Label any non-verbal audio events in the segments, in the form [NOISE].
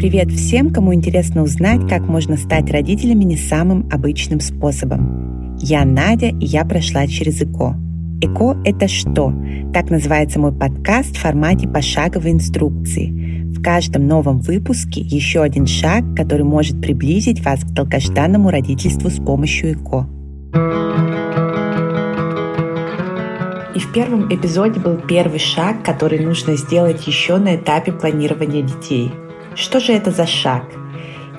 Привет всем, кому интересно узнать, как можно стать родителями не самым обычным способом. Я Надя, и я прошла через ЭКО. ЭКО — это что? Так называется мой подкаст в формате пошаговой инструкции. В каждом новом выпуске еще один шаг, который может приблизить вас к долгожданному родительству с помощью ЭКО. И в первом эпизоде был первый шаг, который нужно сделать еще на этапе планирования детей — что же это за шаг?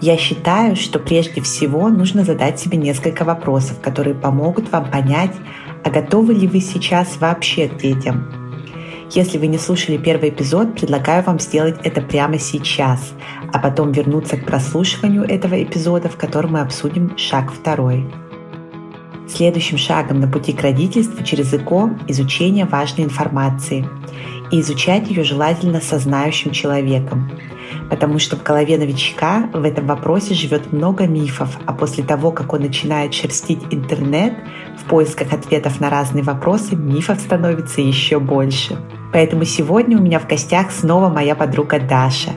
Я считаю, что прежде всего нужно задать себе несколько вопросов, которые помогут вам понять, а готовы ли вы сейчас вообще к детям. Если вы не слушали первый эпизод, предлагаю вам сделать это прямо сейчас, а потом вернуться к прослушиванию этого эпизода, в котором мы обсудим шаг второй. Следующим шагом на пути к родительству через ЭКО – изучение важной информации. И изучать ее желательно со знающим человеком – потому что в голове новичка в этом вопросе живет много мифов, а после того, как он начинает шерстить интернет в поисках ответов на разные вопросы, мифов становится еще больше. Поэтому сегодня у меня в гостях снова моя подруга Даша.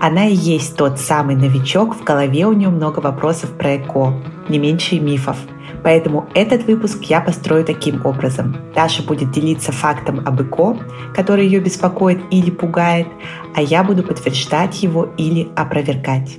Она и есть тот самый новичок, в голове у нее много вопросов про ЭКО, не меньше мифов – Поэтому этот выпуск я построю таким образом. Даша будет делиться фактом об ЭКО, который ее беспокоит или пугает, а я буду подтверждать его или опровергать.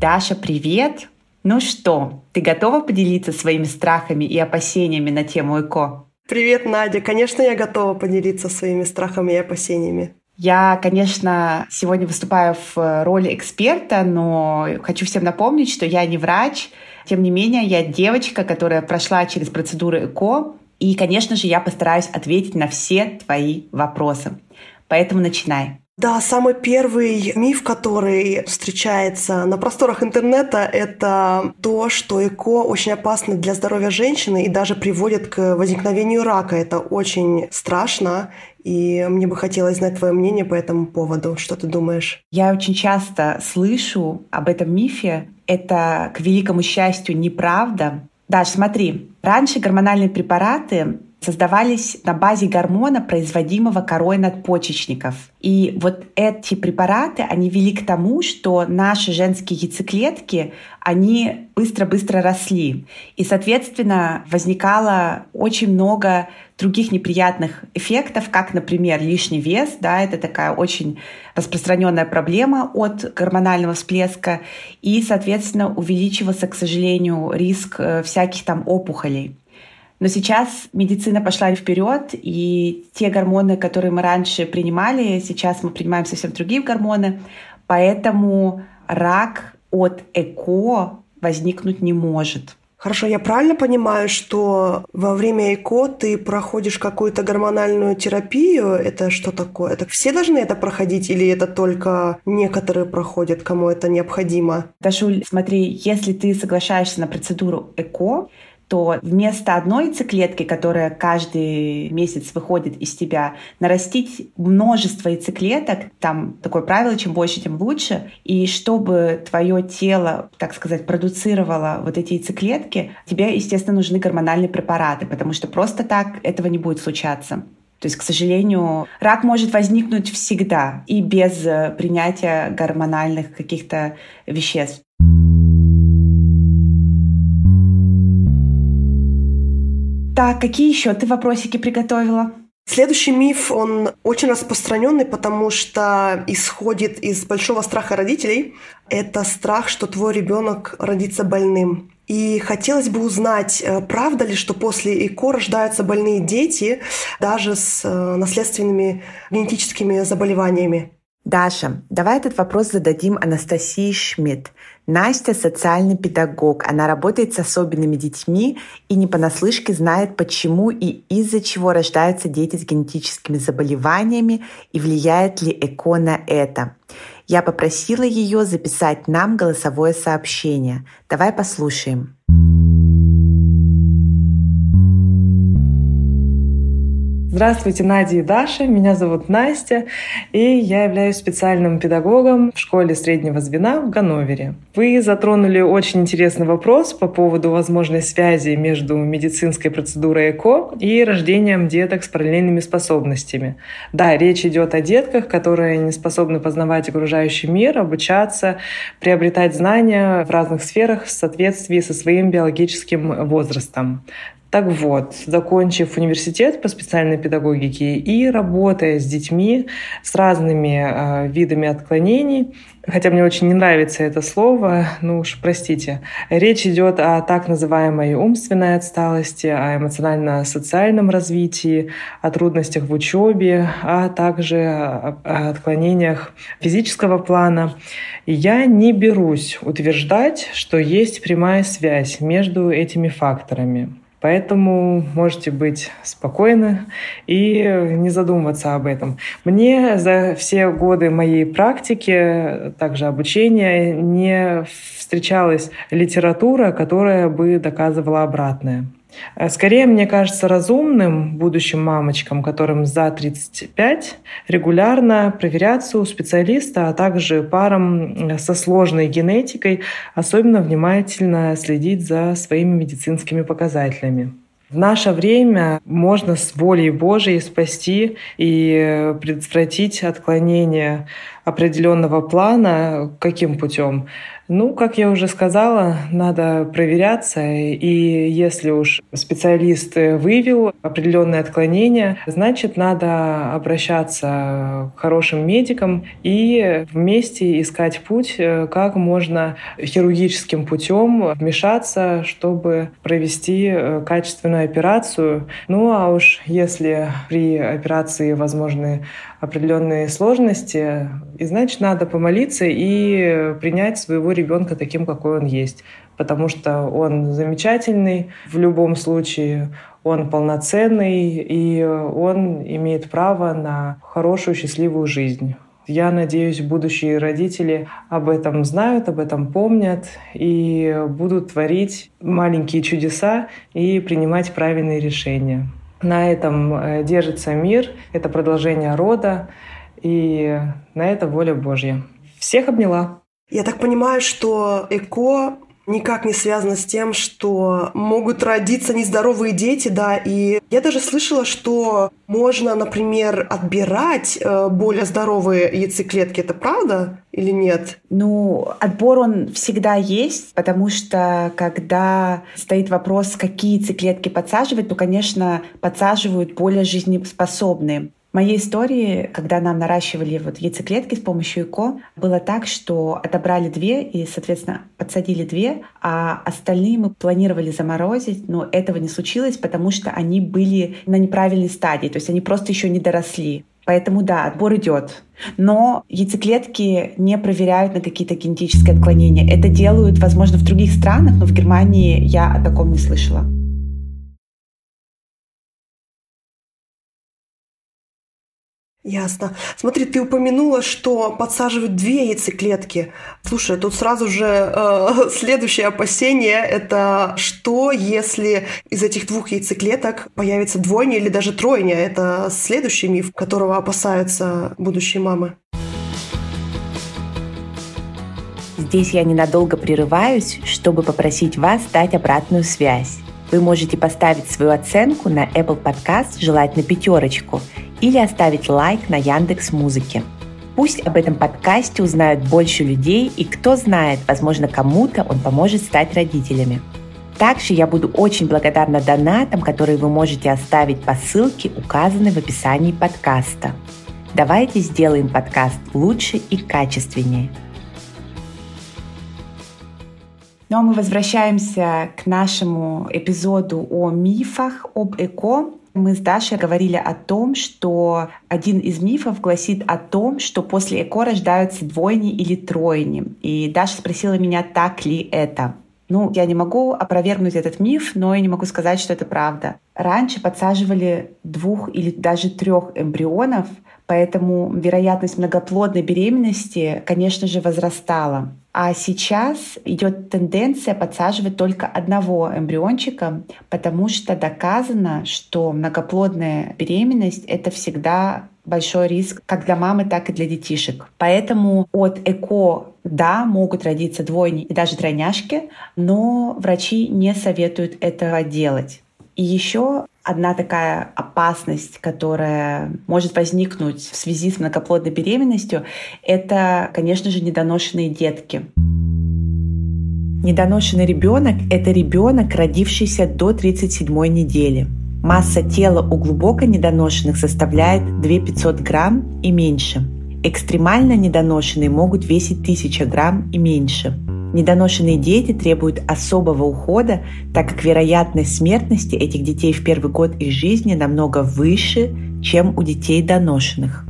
Даша, привет! Ну что, ты готова поделиться своими страхами и опасениями на тему ЭКО? Привет, Надя. Конечно, я готова поделиться своими страхами и опасениями. Я, конечно, сегодня выступаю в роли эксперта, но хочу всем напомнить, что я не врач. Тем не менее, я девочка, которая прошла через процедуру ЭКО. И, конечно же, я постараюсь ответить на все твои вопросы. Поэтому начинай. Да, самый первый миф, который встречается на просторах интернета, это то, что ЭКО очень опасно для здоровья женщины и даже приводит к возникновению рака. Это очень страшно, и мне бы хотелось знать твое мнение по этому поводу. Что ты думаешь? Я очень часто слышу об этом мифе. Это, к великому счастью, неправда. Даш, смотри, раньше гормональные препараты создавались на базе гормона, производимого корой надпочечников. И вот эти препараты, они вели к тому, что наши женские яйцеклетки, они быстро-быстро росли. И, соответственно, возникало очень много других неприятных эффектов, как, например, лишний вес, да, это такая очень распространенная проблема от гормонального всплеска, и, соответственно, увеличивался, к сожалению, риск э, всяких там опухолей. Но сейчас медицина пошла вперед, и те гормоны, которые мы раньше принимали, сейчас мы принимаем совсем другие гормоны, поэтому рак от ЭКО возникнуть не может. Хорошо, я правильно понимаю, что во время ЭКО ты проходишь какую-то гормональную терапию? Это что такое? Это все должны это проходить или это только некоторые проходят, кому это необходимо? Дашуль, смотри, если ты соглашаешься на процедуру ЭКО, то вместо одной яйцеклетки, которая каждый месяц выходит из тебя, нарастить множество яйцеклеток, там такое правило, чем больше, тем лучше, и чтобы твое тело, так сказать, продуцировало вот эти яйцеклетки, тебе, естественно, нужны гормональные препараты, потому что просто так этого не будет случаться. То есть, к сожалению, рак может возникнуть всегда и без э, принятия гормональных каких-то веществ. Так, какие еще ты вопросики приготовила? Следующий миф, он очень распространенный, потому что исходит из большого страха родителей. Это страх, что твой ребенок родится больным. И хотелось бы узнать, э, правда ли, что после ЭКО рождаются больные дети даже с э, наследственными генетическими заболеваниями? Даша, давай этот вопрос зададим Анастасии Шмидт. Настя – социальный педагог. Она работает с особенными детьми и не понаслышке знает, почему и из-за чего рождаются дети с генетическими заболеваниями и влияет ли ЭКО на это. Я попросила ее записать нам голосовое сообщение. Давай послушаем. Здравствуйте, Надя и Даша. Меня зовут Настя, и я являюсь специальным педагогом в школе среднего звена в Ганновере. Вы затронули очень интересный вопрос по поводу возможной связи между медицинской процедурой ЭКО и рождением деток с параллельными способностями. Да, речь идет о детках, которые не способны познавать окружающий мир, обучаться, приобретать знания в разных сферах в соответствии со своим биологическим возрастом. Так вот, закончив университет по специальной педагогике и работая с детьми с разными э, видами отклонений, хотя мне очень не нравится это слово, ну уж простите, речь идет о так называемой умственной отсталости, о эмоционально-социальном развитии, о трудностях в учебе, а также о отклонениях физического плана. Я не берусь утверждать, что есть прямая связь между этими факторами. Поэтому можете быть спокойны и не задумываться об этом. Мне за все годы моей практики, также обучения, не встречалась литература, которая бы доказывала обратное. Э, скорее, мне кажется разумным будущим мамочкам, которым за 35, регулярно проверяться у специалиста, а также парам со сложной генетикой, особенно внимательно следить за своими медицинскими показателями. В наше время можно с волей Божией спасти и предотвратить отклонение определенного плана. Каким путем? Ну, как я уже сказала, надо проверяться, и если уж специалист выявил определенные отклонения, значит, надо обращаться к хорошим медикам и вместе искать путь, как можно хирургическим путем вмешаться, чтобы провести качественную операцию. Ну, а уж если при операции возможны определенные сложности, и значит, надо помолиться и принять своего ребенка таким, какой он есть. Потому что он замечательный в любом случае, он полноценный, и он имеет право на хорошую, счастливую жизнь. Я надеюсь, будущие родители об этом знают, об этом помнят и будут творить маленькие чудеса и принимать правильные решения. На этом э, держится мир, это продолжение рода, и на это воля Божья. Всех обняла. Я так понимаю, что ЭКО никак не связано с тем, что могут родиться нездоровые дети, да, и я даже слышала, что можно, например, отбирать э, более здоровые яйцеклетки. Это правда или нет? Ну, отбор он всегда есть, потому что когда стоит вопрос, какие яйцеклетки подсаживать, то, конечно, подсаживают более жизнеспособные. Моей истории, когда нам наращивали вот яйцеклетки с помощью ЭКО, было так, что отобрали две и, соответственно, подсадили две, а остальные мы планировали заморозить, но этого не случилось, потому что они были на неправильной стадии, то есть они просто еще не доросли. Поэтому да, отбор идет. Но яйцеклетки не проверяют на какие-то генетические отклонения. Это делают, возможно, в других странах, но в Германии я о таком не слышала. Ясно. Смотри, ты упомянула, что подсаживают две яйцеклетки. Слушай, тут сразу же э, [LAUGHS] следующее опасение – это что, если из этих двух яйцеклеток появится двойня или даже тройня? Это следующий миф, которого опасаются будущие мамы. Здесь я ненадолго прерываюсь, чтобы попросить вас дать обратную связь. Вы можете поставить свою оценку на Apple Podcast, желательно пятерочку – или оставить лайк на Яндекс Музыке. Пусть об этом подкасте узнают больше людей, и кто знает, возможно, кому-то он поможет стать родителями. Также я буду очень благодарна донатам, которые вы можете оставить по ссылке, указанной в описании подкаста. Давайте сделаем подкаст лучше и качественнее. Ну а мы возвращаемся к нашему эпизоду о мифах об ЭКО. Мы с Дашей говорили о том, что один из мифов гласит о том, что после ЭКО рождаются двойни или тройни. И Даша спросила меня, так ли это. Ну, я не могу опровергнуть этот миф, но и не могу сказать, что это правда. Раньше подсаживали двух или даже трех эмбрионов, поэтому вероятность многоплодной беременности, конечно же, возрастала. А сейчас идет тенденция подсаживать только одного эмбриончика, потому что доказано, что многоплодная беременность — это всегда большой риск как для мамы, так и для детишек. Поэтому от ЭКО да, могут родиться двойни и даже тройняшки, но врачи не советуют этого делать. И еще одна такая опасность, которая может возникнуть в связи с многоплодной беременностью, это, конечно же, недоношенные детки. Недоношенный ребенок – это ребенок, родившийся до 37 недели. Масса тела у глубоко недоношенных составляет 2500 грамм и меньше. Экстремально недоношенные могут весить 1000 грамм и меньше – Недоношенные дети требуют особого ухода, так как вероятность смертности этих детей в первый год их жизни намного выше, чем у детей доношенных.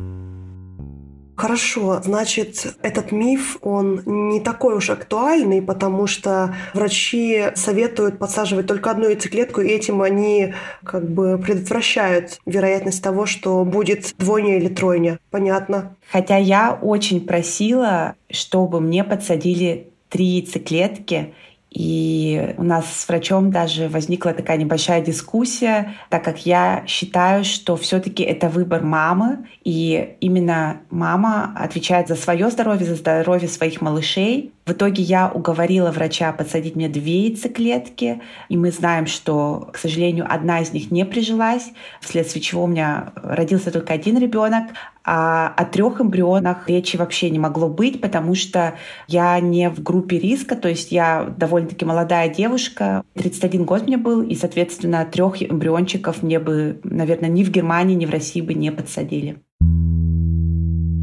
Хорошо, значит, этот миф, он не такой уж актуальный, потому что врачи советуют подсаживать только одну яйцеклетку, и этим они как бы предотвращают вероятность того, что будет двойня или тройня. Понятно. Хотя я очень просила, чтобы мне подсадили три яйцеклетки. И у нас с врачом даже возникла такая небольшая дискуссия, так как я считаю, что все-таки это выбор мамы, и именно мама отвечает за свое здоровье, за здоровье своих малышей. В итоге я уговорила врача подсадить мне две яйцеклетки, и мы знаем, что, к сожалению, одна из них не прижилась, вследствие чего у меня родился только один ребенок, а о трех эмбрионах речи вообще не могло быть, потому что я не в группе риска, то есть я довольно-таки молодая девушка, 31 год мне был, и, соответственно, трех эмбриончиков мне бы, наверное, ни в Германии, ни в России бы не подсадили.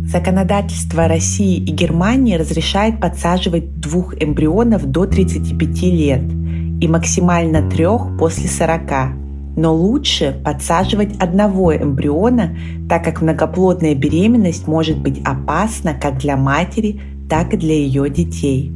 Законодательство России и Германии разрешает подсаживать двух эмбрионов до 35 лет и максимально трех после 40. Но лучше подсаживать одного эмбриона, так как многоплодная беременность может быть опасна как для матери, так и для ее детей.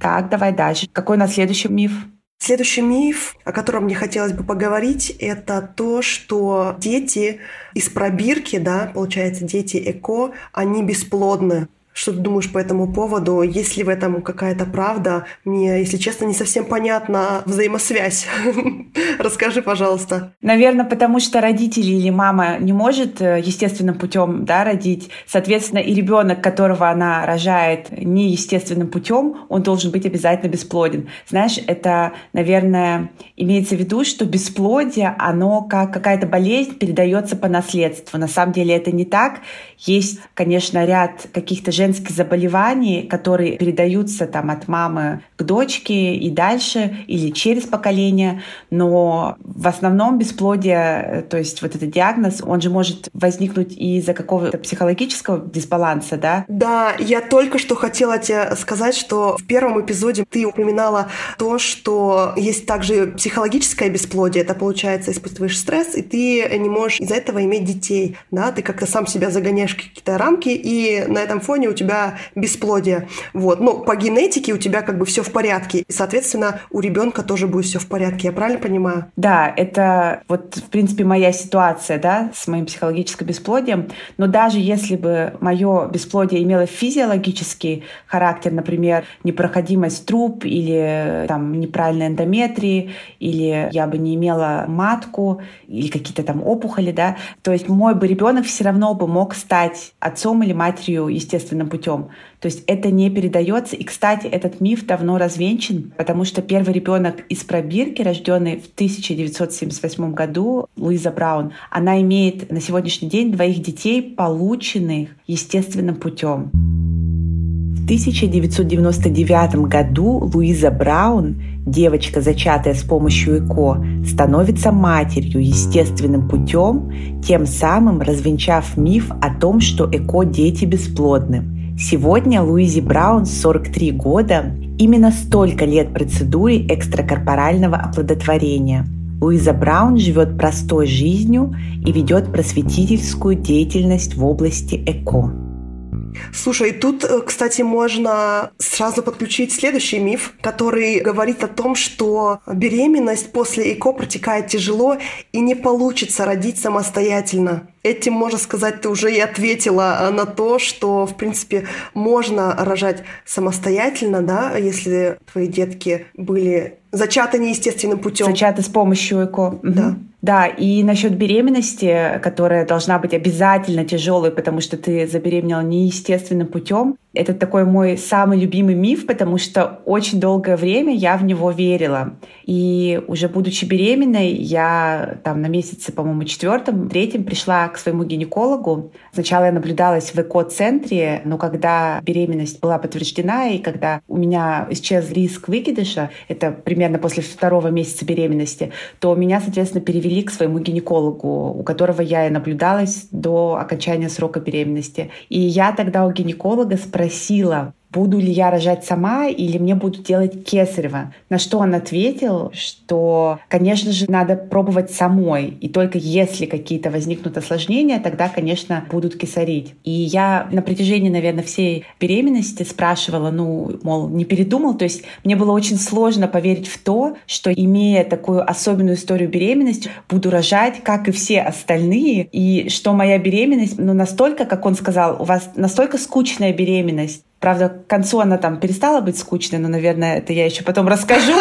Так, давай дальше. Какой у нас следующий миф? Следующий миф, о котором мне хотелось бы поговорить, это то, что дети из пробирки, да, получается, дети ЭКО, они бесплодны. Что ты думаешь по этому поводу? Есть ли в этом какая-то правда? Мне, если честно, не совсем понятна взаимосвязь. [LAUGHS] Расскажи, пожалуйста. Наверное, потому что родители или мама не может э, естественным путем да, родить. Соответственно, и ребенок, которого она рожает неестественным путем, он должен быть обязательно бесплоден. Знаешь, это, наверное, имеется в виду, что бесплодие, оно как какая-то болезнь передается по наследству. На самом деле это не так. Есть, конечно, ряд каких-то женских заболеваний, которые передаются там от мамы к дочке и дальше, или через поколение, но в основном бесплодие, то есть вот этот диагноз, он же может возникнуть из-за какого-то психологического дисбаланса, да? Да, я только что хотела тебе сказать, что в первом эпизоде ты упоминала то, что есть также психологическое бесплодие, это получается испытываешь стресс, и ты не можешь из-за этого иметь детей, да, ты как-то сам себя загоняешь в какие-то рамки, и на этом фоне у тебя бесплодие. Вот. Но по генетике у тебя как бы все в порядке. И, соответственно, у ребенка тоже будет все в порядке. Я правильно понимаю? Да, это вот, в принципе, моя ситуация, да, с моим психологическим бесплодием. Но даже если бы мое бесплодие имело физиологический характер, например, непроходимость труб или там неправильной эндометрии, или я бы не имела матку, или какие-то там опухоли, да, то есть мой бы ребенок все равно бы мог стать отцом или матерью естественно естественным путем. То есть это не передается. И, кстати, этот миф давно развенчан, потому что первый ребенок из пробирки, рожденный в 1978 году, Луиза Браун, она имеет на сегодняшний день двоих детей, полученных естественным путем. В 1999 году Луиза Браун, девочка, зачатая с помощью ЭКО, становится матерью естественным путем, тем самым развенчав миф о том, что ЭКО дети бесплодны. Сегодня Луизи Браун 43 года, именно столько лет процедуре экстракорпорального оплодотворения. Луиза Браун живет простой жизнью и ведет просветительскую деятельность в области ЭКО. Слушай, тут, э, кстати, можно сразу подключить следующий миф, который говорит о том, что беременность после ЭКО протекает тяжело и не получится родить самостоятельно. Этим, можно сказать, ты уже и ответила э, на то, что, в принципе, можно рожать самостоятельно, да, если твои детки были зачаты неестественным путем. Зачаты с помощью ЭКО. Да. Да, и насчет беременности, которая должна быть обязательно тяжелой, потому что ты забеременела неестественным путем, это такой мой самый любимый миф, потому что очень долгое время я в него верила. И уже будучи беременной, я там на месяце, по-моему, четвертом, третьем пришла к своему гинекологу. Сначала я наблюдалась в ЭКО-центре, но когда беременность была подтверждена и когда у меня исчез риск выкидыша, это примерно после второго месяца беременности, то меня, соответственно, перевели к своему гинекологу, у которого я и наблюдалась до окончания срока беременности. И я тогда у гинеколога спросила, буду ли я рожать сама или мне будут делать кесарево. На что он ответил, что, конечно же, надо пробовать самой. И только если какие-то возникнут осложнения, тогда, конечно, будут кесарить. И я на протяжении, наверное, всей беременности спрашивала, ну, мол, не передумал. То есть мне было очень сложно поверить в то, что, имея такую особенную историю беременности, буду рожать, как и все остальные, и что моя беременность, ну, настолько, как он сказал, у вас настолько скучная беременность, Правда, к концу она там перестала быть скучной, но, наверное, это я еще потом расскажу.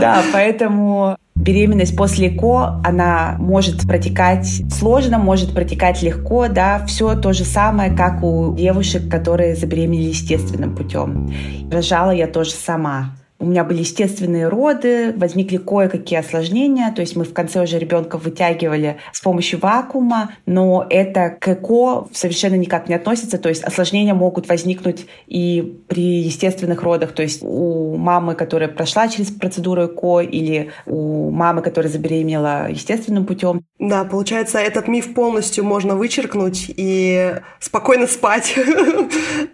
Да, поэтому беременность после ЭКО, она может протекать сложно, может протекать легко, да, все то же самое, как у девушек, которые забеременели естественным путем. Рожала я тоже сама. У меня были естественные роды, возникли кое-какие осложнения, то есть мы в конце уже ребенка вытягивали с помощью вакуума, но это к ЭКО совершенно никак не относится, то есть осложнения могут возникнуть и при естественных родах, то есть у мамы, которая прошла через процедуру ЭКО, или у мамы, которая забеременела естественным путем. Да, получается, этот миф полностью можно вычеркнуть и спокойно спать. [LAUGHS]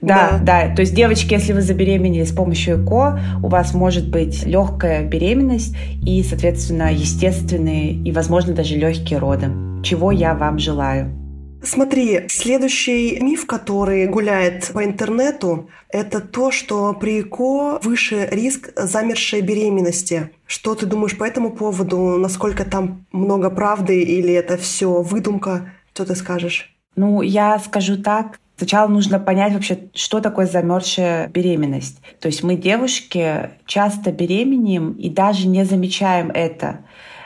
Да, да, то есть девочки, если вы забеременели с помощью ЭКО, у вас вас может быть легкая беременность и, соответственно, естественные и, возможно, даже легкие роды, чего я вам желаю. Смотри, следующий миф, который гуляет по интернету, это то, что при ЭКО выше риск замершей беременности. Что ты думаешь по этому поводу? Насколько там много правды или это все выдумка? Что ты скажешь? Ну, я скажу так, Сначала нужно понять вообще, что такое замерзшая беременность. То есть мы, девушки, часто беременеем и даже не замечаем это.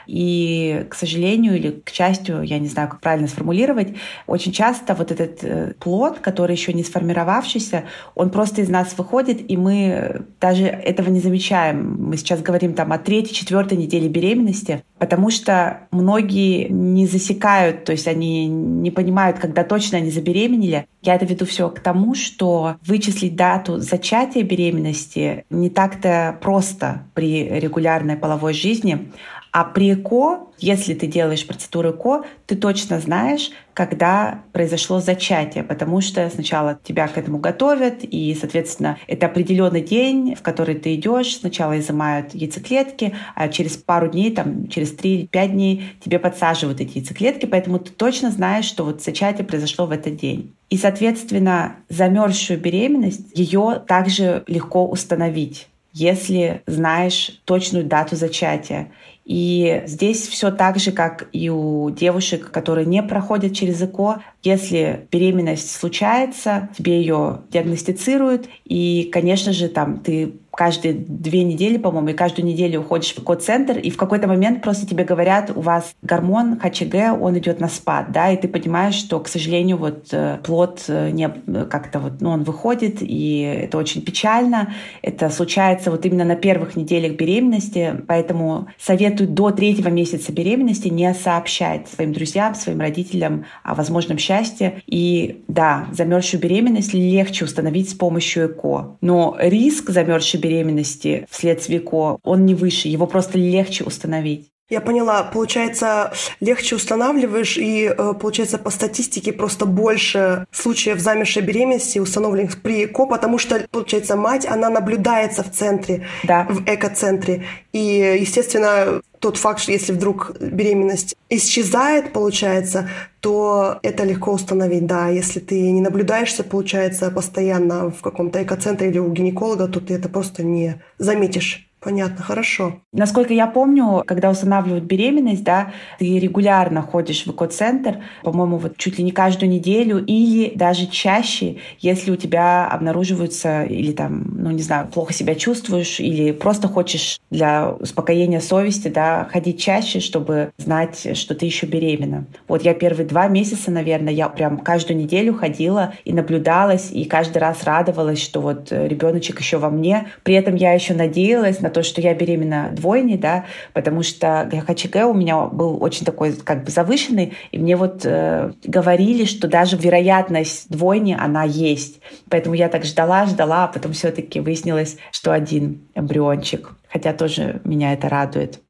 И, к сожалению или к счастью, я не знаю, как правильно сформулировать, очень часто вот этот э, плод, который еще не сформировавшийся, он просто из нас выходит, и мы даже этого не замечаем. Мы сейчас говорим там о третьей, четвертой неделе беременности, потому что многие не засекают, то есть они не понимают, когда точно они забеременели. Я это веду все к тому, что вычислить дату зачатия беременности не так-то просто при регулярной половой жизни, а при ЭКО, если ты делаешь процедуру ЭКО, ты точно знаешь, когда произошло зачатие, потому что сначала тебя к этому готовят, и, соответственно, это определенный день, в который ты идешь, сначала изымают яйцеклетки, а через пару дней, там, через 3-5 дней тебе подсаживают эти яйцеклетки, поэтому ты точно знаешь, что вот зачатие произошло в этот день. И, соответственно, замерзшую беременность, ее также легко установить если знаешь точную дату зачатия. И здесь все так же, как и у девушек, которые не проходят через ЭКО. Если беременность случается, тебе ее диагностицируют, и, конечно же, там ты каждые две недели, по-моему, и каждую неделю уходишь в код-центр, и в какой-то момент просто тебе говорят, у вас гормон ХЧГ, он идет на спад, да, и ты понимаешь, что, к сожалению, вот э, плод э, не как-то вот, ну, он выходит, и это очень печально. Это случается вот именно на первых неделях беременности, поэтому советую до третьего месяца беременности не сообщать своим друзьям, своим родителям о возможном счастье. И да, замерзшую беременность легче установить с помощью ЭКО. Но риск замерзшей беременности вследствие ко, он не выше, его просто легче установить. Я поняла. Получается, легче устанавливаешь, и э, получается по статистике просто больше случаев замершей беременности установленных при ЭКО, потому что, получается, мать, она наблюдается в центре, да. в экоцентре. И, естественно, тот факт, что если вдруг беременность исчезает, получается, то это легко установить, да. Если ты не наблюдаешься, получается, постоянно в каком-то экоцентре или у гинеколога, то ты это просто не заметишь. Понятно, хорошо. Насколько я помню, когда устанавливают беременность, да, ты регулярно ходишь в эко-центр, по-моему, вот чуть ли не каждую неделю или даже чаще, если у тебя обнаруживаются или там, ну не знаю, плохо себя чувствуешь или просто хочешь для успокоения совести, да, ходить чаще, чтобы знать, что ты еще беременна. Вот я первые два месяца, наверное, я прям каждую неделю ходила и наблюдалась, и каждый раз радовалась, что вот ребеночек еще во мне. При этом я еще надеялась на то, что я беременна двойней, да, потому что ГХЧГ у меня был очень такой как бы завышенный, и мне вот э, говорили, что даже вероятность двойни, она есть. Поэтому я так ждала, ждала, а потом все-таки выяснилось, что один эмбриончик. Хотя тоже меня это радует.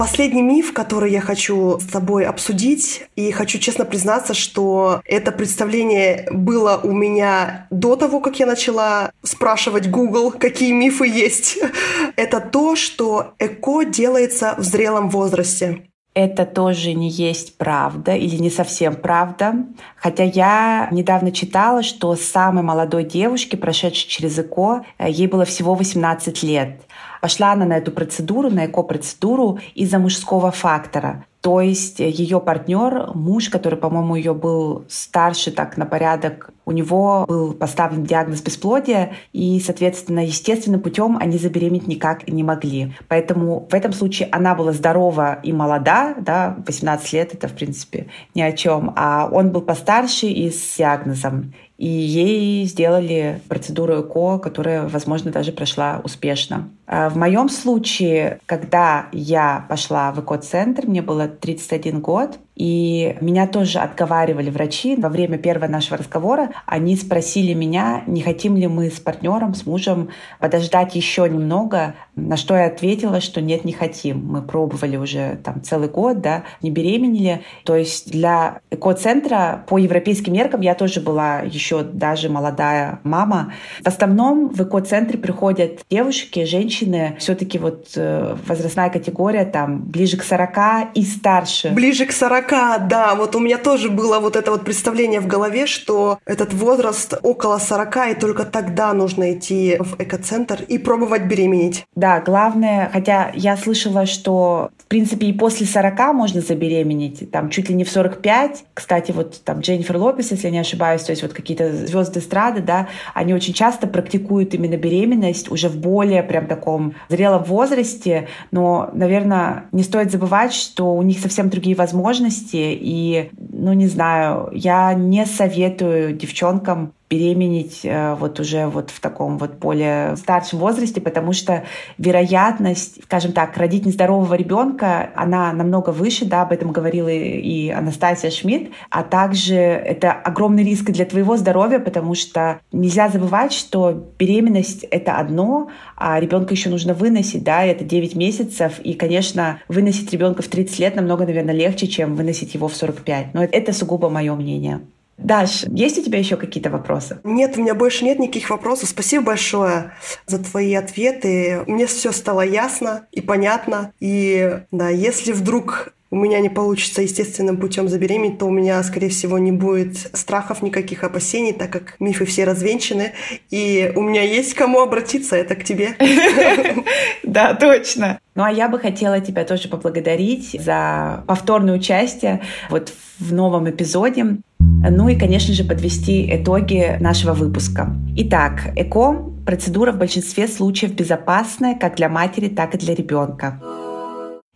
Последний миф, который я хочу с тобой обсудить, и хочу честно признаться, что это представление было у меня до того, как я начала спрашивать Google, какие мифы есть. [LAUGHS] Это то, что ЭКО делается в зрелом возрасте. Это тоже не есть правда или не совсем правда. Хотя я недавно читала, что самой молодой девушке, прошедшей через ЭКО, э, ей было всего 18 лет. Пошла она на эту процедуру, на эко-процедуру из-за мужского фактора. То есть ее партнер, муж, который, по-моему, ее был старше так на порядок, у него был поставлен диагноз бесплодия, и, соответственно, естественным путем они забеременеть никак не могли. Поэтому в этом случае она была здорова и молода, да, 18 лет это, в принципе, ни о чем, а он был постарше и с диагнозом и ей сделали процедуру ЭКО, которая, возможно, даже прошла успешно. А в моем случае, когда я пошла в ЭКО-центр, мне было 31 год, и меня тоже отговаривали врачи. Во время первого нашего разговора они спросили меня, не хотим ли мы с партнером, с мужем подождать еще немного, на что я ответила, что нет, не хотим. Мы пробовали уже там целый год, да, не беременели. То есть для эко-центра по европейским меркам я тоже была еще даже молодая мама. В основном в эко-центре приходят девушки, женщины, все-таки вот э, возрастная категория там ближе к 40 и старше. Ближе к 40 40, да, вот у меня тоже было вот это вот представление в голове, что этот возраст около 40, и только тогда нужно идти в экоцентр и пробовать беременеть. Да, главное, хотя я слышала, что в принципе и после 40 можно забеременеть, там чуть ли не в 45. Кстати, вот там Дженнифер Лопес, если я не ошибаюсь, то есть вот какие-то звезды эстрады, да, они очень часто практикуют именно беременность уже в более прям таком зрелом возрасте, но, наверное, не стоит забывать, что у них совсем другие возможности, и, ну, не знаю, я не советую девчонкам беременеть э, вот уже вот в таком вот более старшем возрасте, потому что вероятность, скажем так, родить нездорового ребенка, она намного выше, да, об этом говорила и Анастасия Шмидт, а также это огромный риск для твоего здоровья, потому что нельзя забывать, что беременность — это одно, а ребенка еще нужно выносить, да, это 9 месяцев, и, конечно, выносить ребенка в 30 лет намного, наверное, легче, чем выносить его в 45. Но это сугубо мое мнение. Даш, есть у тебя еще какие-то вопросы? Нет, у меня больше нет никаких вопросов. Спасибо большое за твои ответы. Мне все стало ясно и понятно. И да, если вдруг у меня не получится естественным путем забеременеть, то у меня, скорее всего, не будет страхов, никаких опасений, так как мифы все развенчаны. И у меня есть кому обратиться, это к тебе. [LAUGHS] Да, точно. Ну а я бы хотела тебя тоже поблагодарить за повторное участие вот в новом эпизоде. Ну и, конечно же, подвести итоги нашего выпуска. Итак, ЭКО – процедура в большинстве случаев безопасная как для матери, так и для ребенка.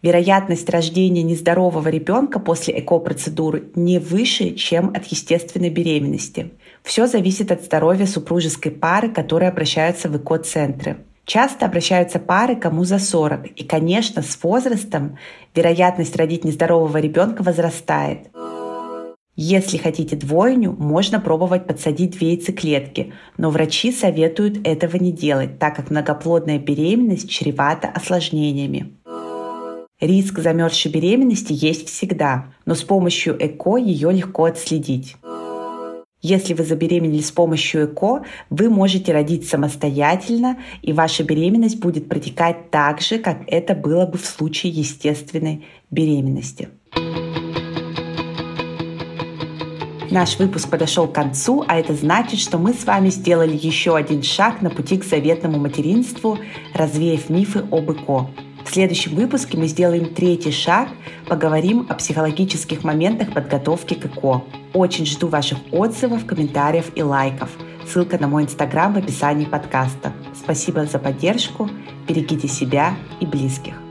Вероятность рождения нездорового ребенка после ЭКО-процедуры не выше, чем от естественной беременности. Все зависит от здоровья супружеской пары, которые обращаются в ЭКО-центры. Часто обращаются пары, кому за 40. И, конечно, с возрастом вероятность родить нездорового ребенка возрастает. Если хотите двойню, можно пробовать подсадить две яйцеклетки, но врачи советуют этого не делать, так как многоплодная беременность чревата осложнениями. Риск замерзшей беременности есть всегда, но с помощью ЭКО ее легко отследить. Если вы забеременели с помощью ЭКО, вы можете родить самостоятельно, и ваша беременность будет протекать так же, как это было бы в случае естественной беременности. Наш выпуск подошел к концу, а это значит, что мы с вами сделали еще один шаг на пути к заветному материнству, развеяв мифы об ЭКО. В следующем выпуске мы сделаем третий шаг, поговорим о психологических моментах подготовки к ЭКО. Очень жду ваших отзывов, комментариев и лайков. Ссылка на мой инстаграм в описании подкаста. Спасибо за поддержку, берегите себя и близких.